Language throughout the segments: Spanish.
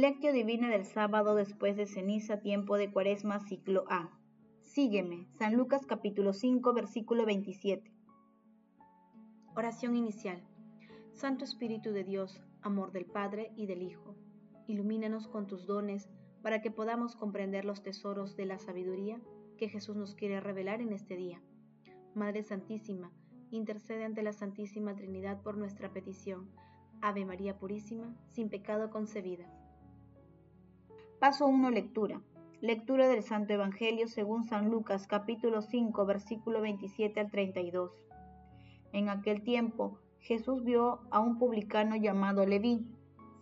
Lectio Divina del sábado después de ceniza, tiempo de cuaresma, ciclo A. Sígueme. San Lucas capítulo 5, versículo 27. Oración inicial. Santo Espíritu de Dios, amor del Padre y del Hijo, ilumínanos con tus dones para que podamos comprender los tesoros de la sabiduría que Jesús nos quiere revelar en este día. Madre Santísima, intercede ante la Santísima Trinidad por nuestra petición. Ave María Purísima, sin pecado concebida. Paso 1. Lectura. Lectura del Santo Evangelio según San Lucas capítulo 5 versículo 27 al 32. En aquel tiempo Jesús vio a un publicano llamado Leví,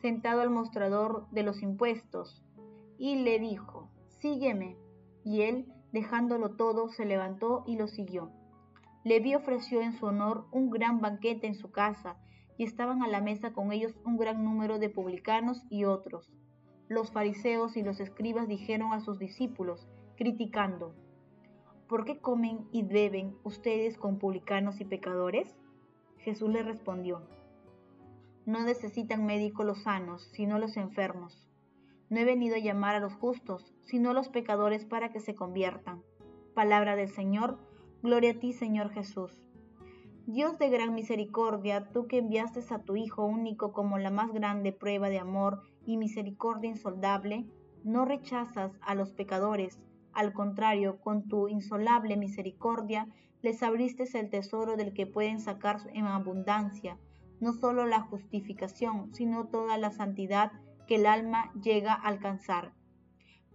sentado al mostrador de los impuestos, y le dijo, Sígueme. Y él, dejándolo todo, se levantó y lo siguió. Leví ofreció en su honor un gran banquete en su casa, y estaban a la mesa con ellos un gran número de publicanos y otros los fariseos y los escribas dijeron a sus discípulos, criticando, ¿por qué comen y beben ustedes con publicanos y pecadores? Jesús les respondió, no necesitan médicos los sanos, sino los enfermos. No he venido a llamar a los justos, sino a los pecadores para que se conviertan. Palabra del Señor, gloria a ti Señor Jesús. Dios de gran misericordia, tú que enviaste a tu Hijo único como la más grande prueba de amor y misericordia insoldable, no rechazas a los pecadores, al contrario, con tu insolable misericordia les abriste el tesoro del que pueden sacar en abundancia, no solo la justificación, sino toda la santidad que el alma llega a alcanzar.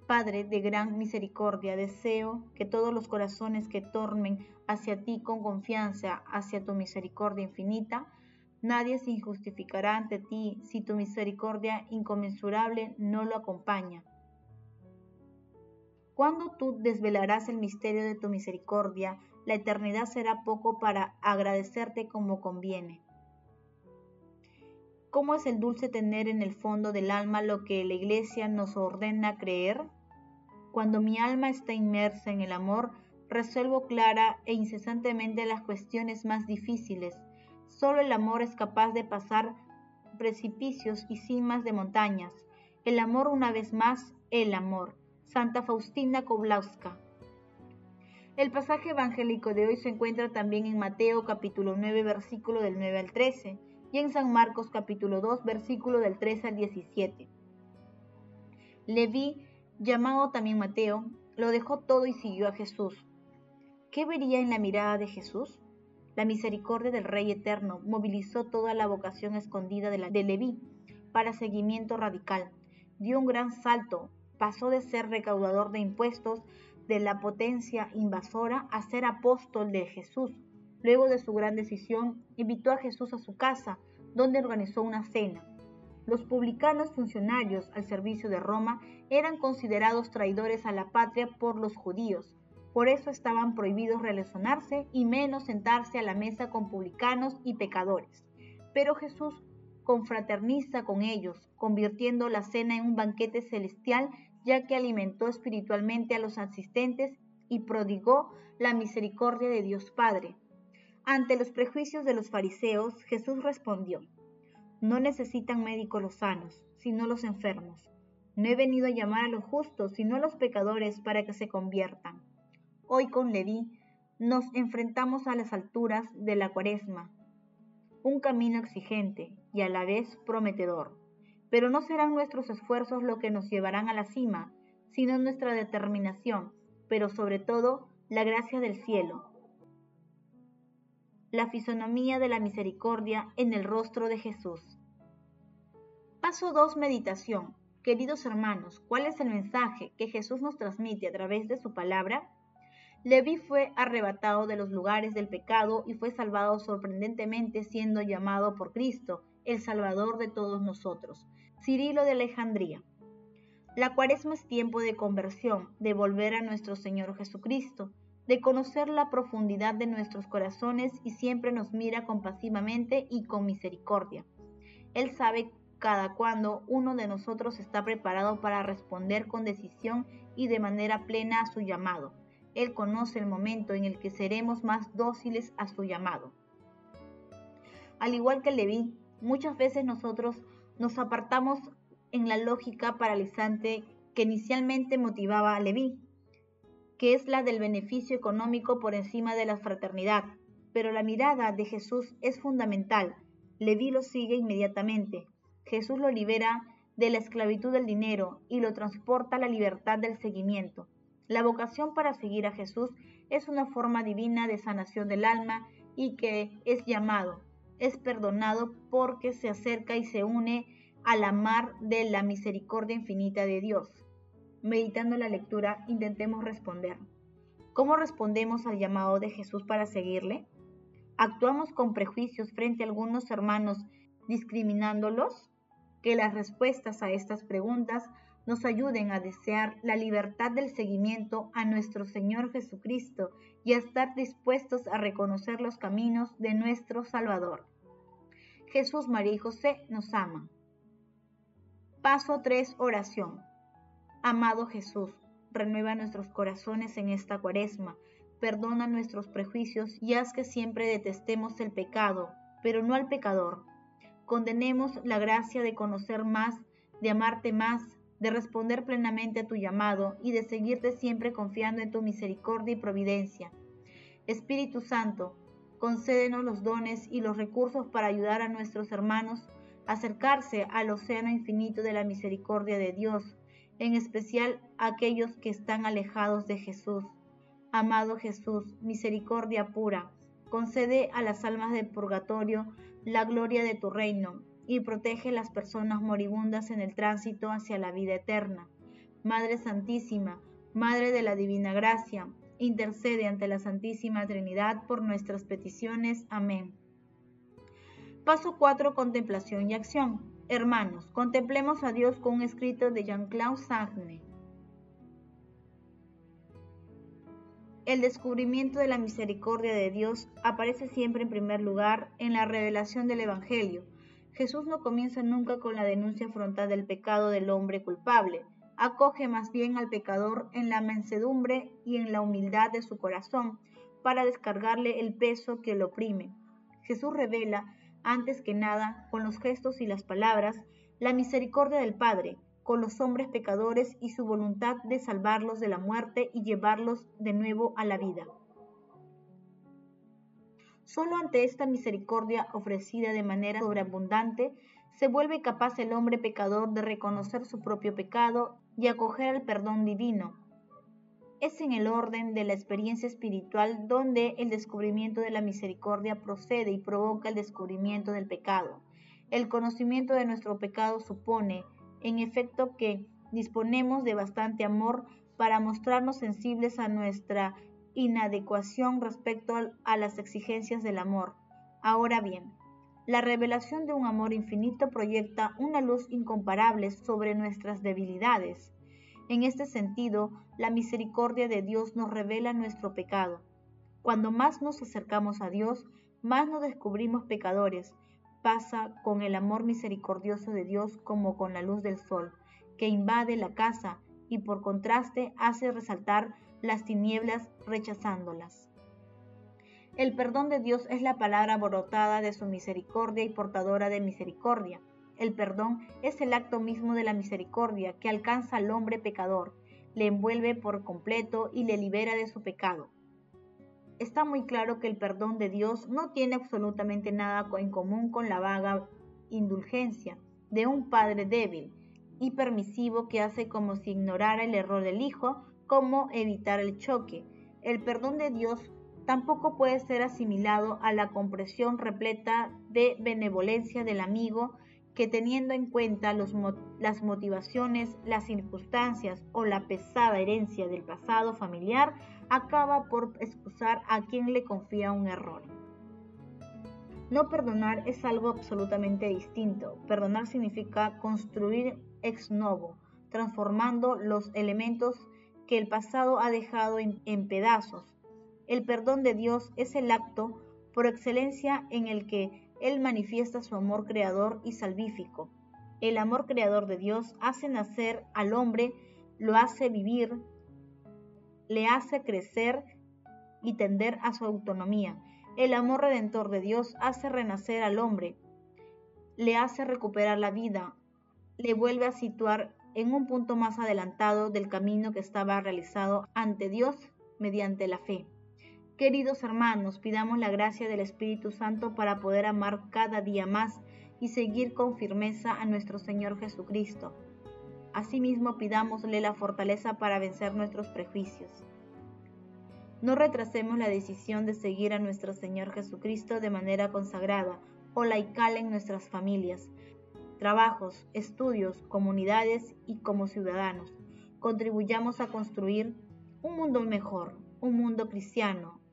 Padre de gran misericordia, deseo que todos los corazones que tornen hacia ti con confianza, hacia tu misericordia infinita, nadie se injustificará ante ti si tu misericordia inconmensurable no lo acompaña. Cuando tú desvelarás el misterio de tu misericordia, la eternidad será poco para agradecerte como conviene. ¿Cómo es el dulce tener en el fondo del alma lo que la Iglesia nos ordena creer? Cuando mi alma está inmersa en el amor, resuelvo clara e incesantemente las cuestiones más difíciles. Solo el amor es capaz de pasar precipicios y cimas de montañas. El amor una vez más, el amor. Santa Faustina Koblowska. El pasaje evangélico de hoy se encuentra también en Mateo capítulo 9 versículo del 9 al 13 y en San Marcos capítulo 2, versículo del 13 al 17. Leví, llamado también Mateo, lo dejó todo y siguió a Jesús. ¿Qué vería en la mirada de Jesús? La misericordia del Rey Eterno movilizó toda la vocación escondida de, la, de Leví para seguimiento radical. Dio un gran salto, pasó de ser recaudador de impuestos de la potencia invasora a ser apóstol de Jesús, Luego de su gran decisión, invitó a Jesús a su casa, donde organizó una cena. Los publicanos funcionarios al servicio de Roma eran considerados traidores a la patria por los judíos. Por eso estaban prohibidos relacionarse y menos sentarse a la mesa con publicanos y pecadores. Pero Jesús confraterniza con ellos, convirtiendo la cena en un banquete celestial, ya que alimentó espiritualmente a los asistentes y prodigó la misericordia de Dios Padre. Ante los prejuicios de los fariseos, Jesús respondió, No necesitan médicos los sanos, sino los enfermos. No he venido a llamar a los justos, sino a los pecadores para que se conviertan. Hoy con Leví nos enfrentamos a las alturas de la cuaresma, un camino exigente y a la vez prometedor. Pero no serán nuestros esfuerzos lo que nos llevarán a la cima, sino nuestra determinación, pero sobre todo la gracia del cielo, la fisonomía de la misericordia en el rostro de Jesús. Paso 2. Meditación. Queridos hermanos, ¿cuál es el mensaje que Jesús nos transmite a través de su palabra? Leví fue arrebatado de los lugares del pecado y fue salvado sorprendentemente siendo llamado por Cristo, el Salvador de todos nosotros. Cirilo de Alejandría. La cuaresma es tiempo de conversión, de volver a nuestro Señor Jesucristo, de conocer la profundidad de nuestros corazones y siempre nos mira compasivamente y con misericordia. Él sabe cada cuando uno de nosotros está preparado para responder con decisión y de manera plena a su llamado. Él conoce el momento en el que seremos más dóciles a su llamado. Al igual que Leví, muchas veces nosotros nos apartamos en la lógica paralizante que inicialmente motivaba a Leví, que es la del beneficio económico por encima de la fraternidad. Pero la mirada de Jesús es fundamental. Leví lo sigue inmediatamente. Jesús lo libera de la esclavitud del dinero y lo transporta a la libertad del seguimiento. La vocación para seguir a Jesús es una forma divina de sanación del alma y que es llamado, es perdonado porque se acerca y se une a la mar de la misericordia infinita de Dios. Meditando la lectura, intentemos responder. ¿Cómo respondemos al llamado de Jesús para seguirle? ¿Actuamos con prejuicios frente a algunos hermanos discriminándolos? Que las respuestas a estas preguntas nos ayuden a desear la libertad del seguimiento a nuestro Señor Jesucristo y a estar dispuestos a reconocer los caminos de nuestro Salvador. Jesús, María y José nos aman. Paso 3. Oración. Amado Jesús, renueva nuestros corazones en esta cuaresma, perdona nuestros prejuicios y haz que siempre detestemos el pecado, pero no al pecador. Condenemos la gracia de conocer más, de amarte más, de responder plenamente a tu llamado y de seguirte siempre confiando en tu misericordia y providencia. Espíritu Santo, concédenos los dones y los recursos para ayudar a nuestros hermanos a acercarse al océano infinito de la misericordia de Dios, en especial a aquellos que están alejados de Jesús. Amado Jesús, misericordia pura, concede a las almas del purgatorio la gloria de tu reino y protege las personas moribundas en el tránsito hacia la vida eterna. Madre Santísima, Madre de la Divina Gracia, intercede ante la Santísima Trinidad por nuestras peticiones. Amén. Paso 4. Contemplación y acción. Hermanos, contemplemos a Dios con un escrito de Jean-Claude Sartre. El descubrimiento de la misericordia de Dios aparece siempre en primer lugar en la revelación del Evangelio Jesús no comienza nunca con la denuncia frontal del pecado del hombre culpable, acoge más bien al pecador en la mansedumbre y en la humildad de su corazón para descargarle el peso que lo oprime. Jesús revela, antes que nada, con los gestos y las palabras, la misericordia del Padre, con los hombres pecadores y su voluntad de salvarlos de la muerte y llevarlos de nuevo a la vida. Solo ante esta misericordia ofrecida de manera sobreabundante se vuelve capaz el hombre pecador de reconocer su propio pecado y acoger el perdón divino. Es en el orden de la experiencia espiritual donde el descubrimiento de la misericordia procede y provoca el descubrimiento del pecado. El conocimiento de nuestro pecado supone, en efecto, que disponemos de bastante amor para mostrarnos sensibles a nuestra inadecuación respecto a las exigencias del amor. Ahora bien, la revelación de un amor infinito proyecta una luz incomparable sobre nuestras debilidades. En este sentido, la misericordia de Dios nos revela nuestro pecado. Cuando más nos acercamos a Dios, más nos descubrimos pecadores. Pasa con el amor misericordioso de Dios como con la luz del sol, que invade la casa y por contraste hace resaltar las tinieblas rechazándolas. El perdón de Dios es la palabra brotada de su misericordia y portadora de misericordia. El perdón es el acto mismo de la misericordia que alcanza al hombre pecador, le envuelve por completo y le libera de su pecado. Está muy claro que el perdón de Dios no tiene absolutamente nada en común con la vaga indulgencia de un padre débil y permisivo que hace como si ignorara el error del hijo cómo evitar el choque. El perdón de Dios tampoco puede ser asimilado a la compresión repleta de benevolencia del amigo que teniendo en cuenta las motivaciones, las circunstancias o la pesada herencia del pasado familiar, acaba por excusar a quien le confía un error. No perdonar es algo absolutamente distinto. Perdonar significa construir ex novo, transformando los elementos que el pasado ha dejado en, pedazos. El perdón de Dios es el acto por excelencia en el que Él manifiesta su amor creador y salvífico. El amor creador de Dios hace nacer al hombre, lo hace vivir, le hace crecer y tender a su autonomía. El amor redentor de Dios hace renacer al hombre, le hace recuperar la vida, le vuelve a situar en un punto más adelantado del camino que estaba realizado ante Dios mediante la fe. Queridos hermanos, pidamos la gracia del Espíritu Santo para poder amar cada día más y seguir con firmeza a nuestro Señor Jesucristo. Asimismo, pidámosle la fortaleza para vencer nuestros prejuicios. No retrasemos la decisión de seguir a nuestro Señor Jesucristo de manera consagrada o laical en nuestras familias, trabajos, estudios, comunidades y como ciudadanos. Contribuyamos a construir un mundo mejor, un mundo cristiano,